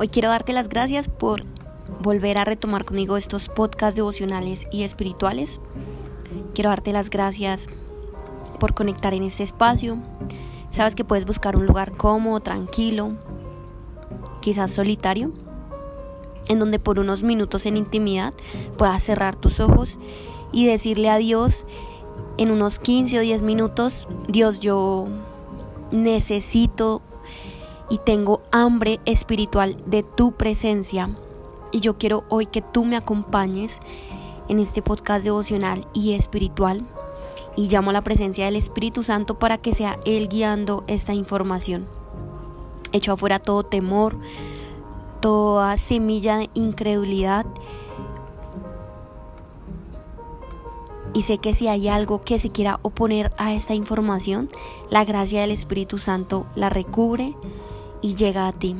Hoy quiero darte las gracias por volver a retomar conmigo estos podcasts devocionales y espirituales. Quiero darte las gracias por conectar en este espacio. Sabes que puedes buscar un lugar cómodo, tranquilo, quizás solitario, en donde por unos minutos en intimidad puedas cerrar tus ojos y decirle a Dios en unos 15 o 10 minutos, Dios, yo necesito y tengo hambre espiritual de tu presencia. Y yo quiero hoy que tú me acompañes en este podcast devocional y espiritual. Y llamo a la presencia del Espíritu Santo para que sea Él guiando esta información. Echo afuera todo temor, toda semilla de incredulidad. Y sé que si hay algo que se quiera oponer a esta información, la gracia del Espíritu Santo la recubre y llega a ti.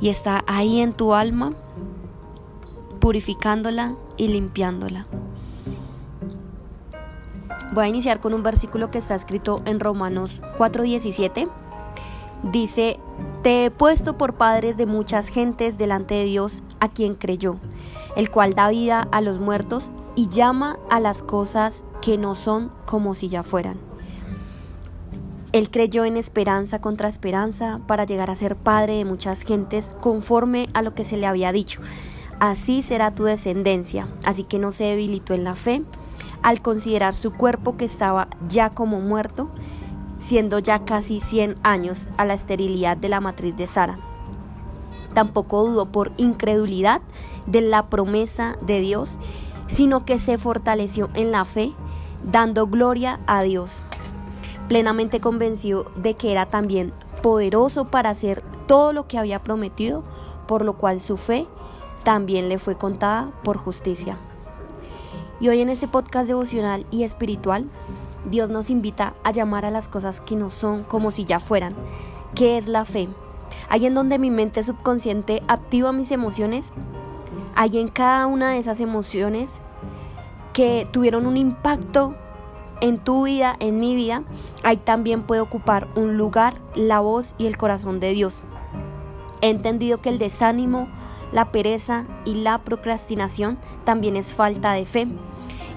Y está ahí en tu alma, purificándola y limpiándola. Voy a iniciar con un versículo que está escrito en Romanos 4:17. Dice, te he puesto por padres de muchas gentes delante de Dios a quien creyó, el cual da vida a los muertos y llama a las cosas que no son como si ya fueran. Él creyó en esperanza contra esperanza para llegar a ser padre de muchas gentes conforme a lo que se le había dicho. Así será tu descendencia. Así que no se debilitó en la fe al considerar su cuerpo que estaba ya como muerto, siendo ya casi 100 años a la esterilidad de la matriz de Sara. Tampoco dudó por incredulidad de la promesa de Dios, sino que se fortaleció en la fe, dando gloria a Dios plenamente convencido de que era también poderoso para hacer todo lo que había prometido, por lo cual su fe también le fue contada por justicia. Y hoy en este podcast devocional y espiritual, Dios nos invita a llamar a las cosas que no son como si ya fueran. ¿Qué es la fe? Ahí en donde mi mente subconsciente activa mis emociones, hay en cada una de esas emociones que tuvieron un impacto en tu vida, en mi vida, ahí también puede ocupar un lugar la voz y el corazón de Dios. He entendido que el desánimo, la pereza y la procrastinación también es falta de fe.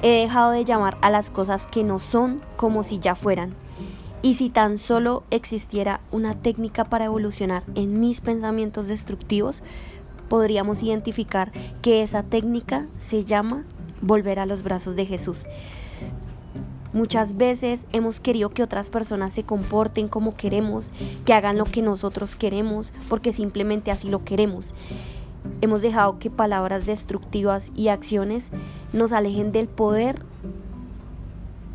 He dejado de llamar a las cosas que no son como si ya fueran. Y si tan solo existiera una técnica para evolucionar en mis pensamientos destructivos, podríamos identificar que esa técnica se llama volver a los brazos de Jesús. Muchas veces hemos querido que otras personas se comporten como queremos, que hagan lo que nosotros queremos, porque simplemente así lo queremos. Hemos dejado que palabras destructivas y acciones nos alejen del poder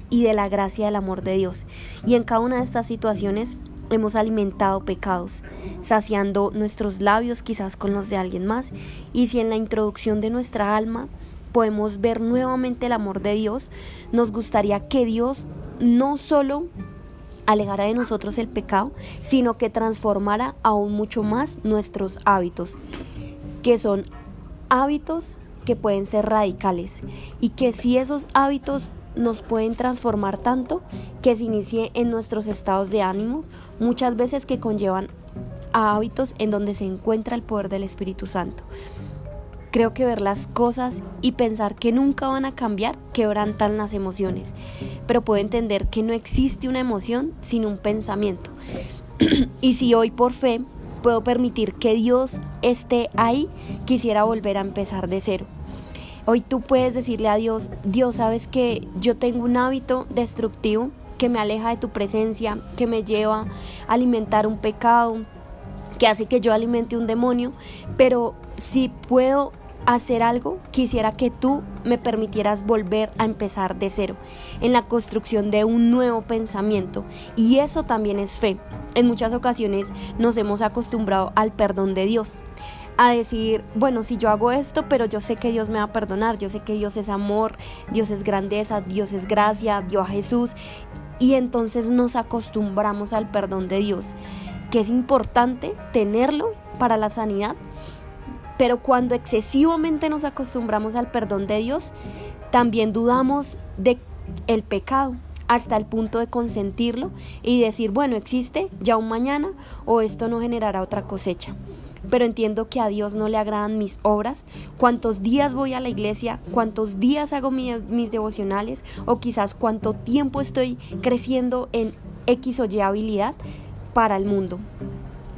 y de la gracia del amor de Dios. Y en cada una de estas situaciones hemos alimentado pecados, saciando nuestros labios quizás con los de alguien más. Y si en la introducción de nuestra alma podemos ver nuevamente el amor de Dios, nos gustaría que Dios no solo alejara de nosotros el pecado, sino que transformara aún mucho más nuestros hábitos, que son hábitos que pueden ser radicales y que si esos hábitos nos pueden transformar tanto que se inicie en nuestros estados de ánimo, muchas veces que conllevan a hábitos en donde se encuentra el poder del Espíritu Santo. Creo que ver las cosas y pensar que nunca van a cambiar quebrantan las emociones, pero puedo entender que no existe una emoción sin un pensamiento. y si hoy por fe puedo permitir que Dios esté ahí, quisiera volver a empezar de cero. Hoy tú puedes decirle a Dios, Dios, sabes que yo tengo un hábito destructivo que me aleja de tu presencia, que me lleva a alimentar un pecado, que hace que yo alimente un demonio, pero si puedo hacer algo, quisiera que tú me permitieras volver a empezar de cero, en la construcción de un nuevo pensamiento. Y eso también es fe. En muchas ocasiones nos hemos acostumbrado al perdón de Dios a decir, bueno, si yo hago esto, pero yo sé que Dios me va a perdonar, yo sé que Dios es amor, Dios es grandeza, Dios es gracia, Dios a Jesús, y entonces nos acostumbramos al perdón de Dios, que es importante tenerlo para la sanidad, pero cuando excesivamente nos acostumbramos al perdón de Dios, también dudamos de el pecado hasta el punto de consentirlo y decir, bueno, existe ya un mañana o esto no generará otra cosecha. pero entiendo que a Dios no le agradan mis obras, cuántos días voy a la iglesia, cuántos días hago mis devocionales o quizás cuánto tiempo estoy creciendo en X o Y habilidad para el mundo.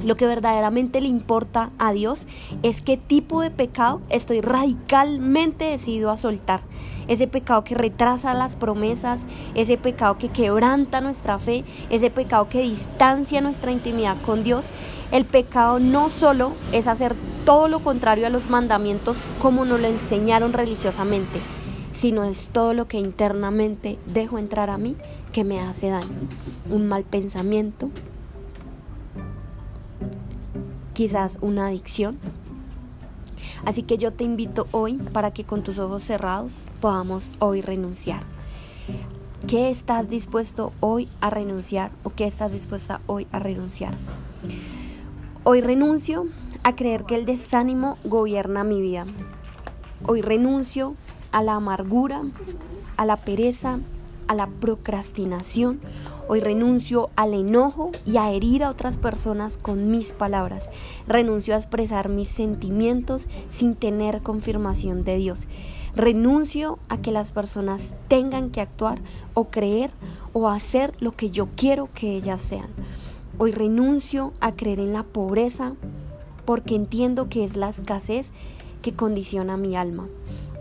Lo que verdaderamente le importa a Dios es qué tipo de pecado estoy radicalmente decidido a soltar. Ese pecado que retrasa las promesas, ese pecado que quebranta nuestra fe, ese pecado que distancia nuestra intimidad con Dios. El pecado no solo es hacer todo lo contrario a los mandamientos como nos lo enseñaron religiosamente, sino es todo lo que internamente dejo entrar a mí que me hace daño. Un mal pensamiento, quizás una adicción. Así que yo te invito hoy para que con tus ojos cerrados podamos hoy renunciar. ¿Qué estás dispuesto hoy a renunciar o qué estás dispuesta hoy a renunciar? Hoy renuncio a creer que el desánimo gobierna mi vida. Hoy renuncio a la amargura, a la pereza, a la procrastinación. Hoy renuncio al enojo y a herir a otras personas con mis palabras. Renuncio a expresar mis sentimientos sin tener confirmación de Dios. Renuncio a que las personas tengan que actuar o creer o hacer lo que yo quiero que ellas sean. Hoy renuncio a creer en la pobreza porque entiendo que es la escasez que condiciona mi alma.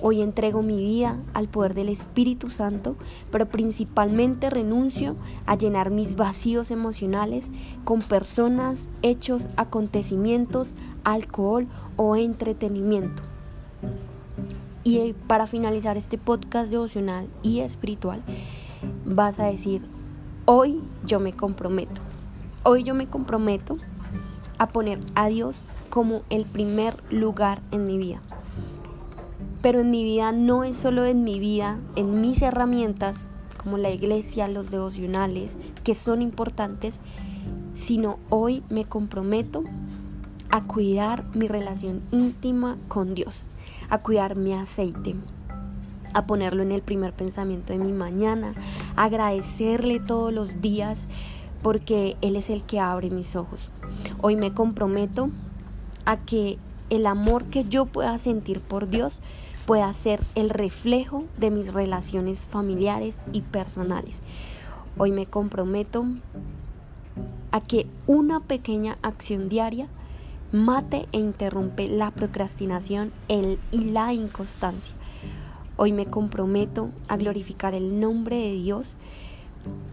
Hoy entrego mi vida al poder del Espíritu Santo, pero principalmente renuncio a llenar mis vacíos emocionales con personas, hechos, acontecimientos, alcohol o entretenimiento. Y eh, para finalizar este podcast devocional y espiritual, vas a decir, hoy yo me comprometo. Hoy yo me comprometo a poner a Dios como el primer lugar en mi vida pero en mi vida no es solo en mi vida, en mis herramientas, como la iglesia, los devocionales, que son importantes, sino hoy me comprometo a cuidar mi relación íntima con Dios, a cuidar mi aceite, a ponerlo en el primer pensamiento de mi mañana, a agradecerle todos los días porque Él es el que abre mis ojos. Hoy me comprometo a que el amor que yo pueda sentir por Dios pueda ser el reflejo de mis relaciones familiares y personales. Hoy me comprometo a que una pequeña acción diaria mate e interrumpe la procrastinación y la inconstancia. Hoy me comprometo a glorificar el nombre de Dios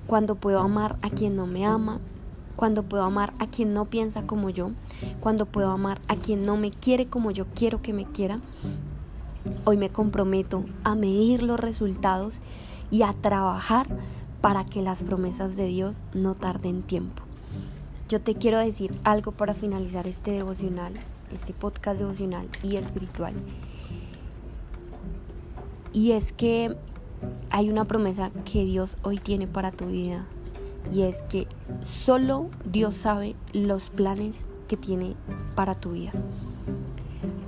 cuando puedo amar a quien no me ama, cuando puedo amar a quien no piensa como yo, cuando puedo amar a quien no me quiere como yo quiero que me quiera, Hoy me comprometo a medir los resultados y a trabajar para que las promesas de Dios no tarden tiempo. Yo te quiero decir algo para finalizar este devocional, este podcast devocional y espiritual. Y es que hay una promesa que Dios hoy tiene para tu vida. Y es que solo Dios sabe los planes que tiene para tu vida.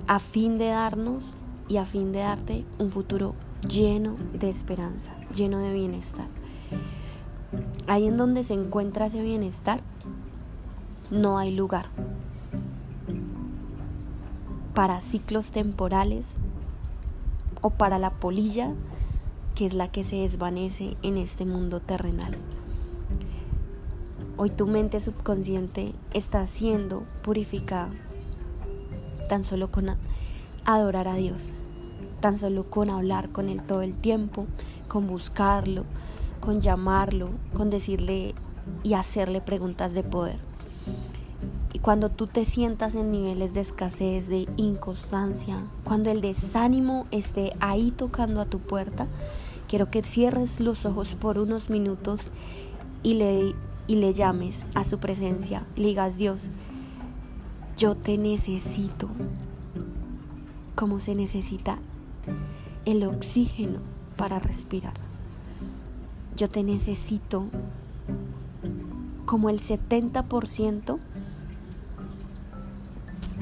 A fin de darnos y a fin de darte un futuro lleno de esperanza, lleno de bienestar. Ahí en donde se encuentra ese bienestar, no hay lugar para ciclos temporales o para la polilla que es la que se desvanece en este mundo terrenal. Hoy tu mente subconsciente está siendo purificada tan solo con adorar a Dios, tan solo con hablar con Él todo el tiempo, con buscarlo, con llamarlo, con decirle y hacerle preguntas de poder. Y cuando tú te sientas en niveles de escasez, de inconstancia, cuando el desánimo esté ahí tocando a tu puerta, quiero que cierres los ojos por unos minutos y le, y le llames a su presencia. Le digas, Dios, yo te necesito como se necesita el oxígeno para respirar. Yo te necesito como el 70%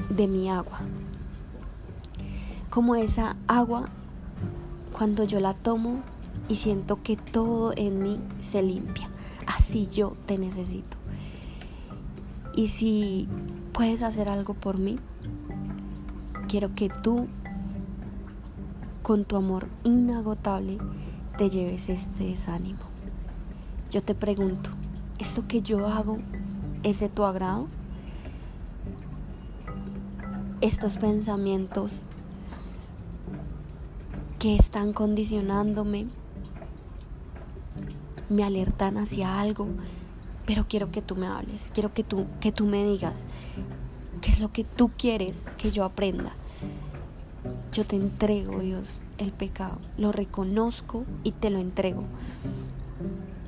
de mi agua. Como esa agua cuando yo la tomo y siento que todo en mí se limpia. Así yo te necesito. Y si ¿puedes hacer algo por mí? Quiero que tú, con tu amor inagotable, te lleves este desánimo. Yo te pregunto, ¿esto que yo hago es de tu agrado? Estos pensamientos que están condicionándome me alertan hacia algo, pero quiero que tú me hables, quiero que tú que tú me digas qué es lo que tú quieres que yo aprenda. Yo te entrego, Dios, el pecado, lo reconozco y te lo entrego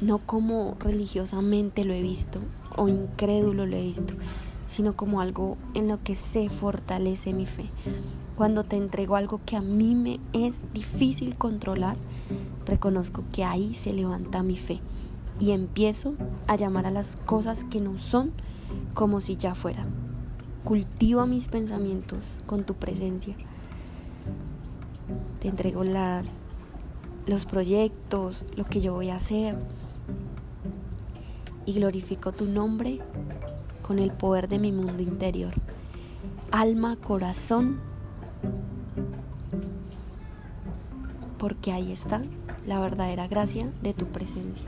no como religiosamente lo he visto o incrédulo lo he visto, sino como algo en lo que se fortalece mi fe. Cuando te entrego algo que a mí me es difícil controlar, reconozco que ahí se levanta mi fe y empiezo a llamar a las cosas que no son como si ya fueran. Cultiva mis pensamientos con tu presencia. Te entrego las los proyectos, lo que yo voy a hacer, y glorifico tu nombre con el poder de mi mundo interior. Alma, corazón, porque ahí está la verdadera gracia de tu presencia.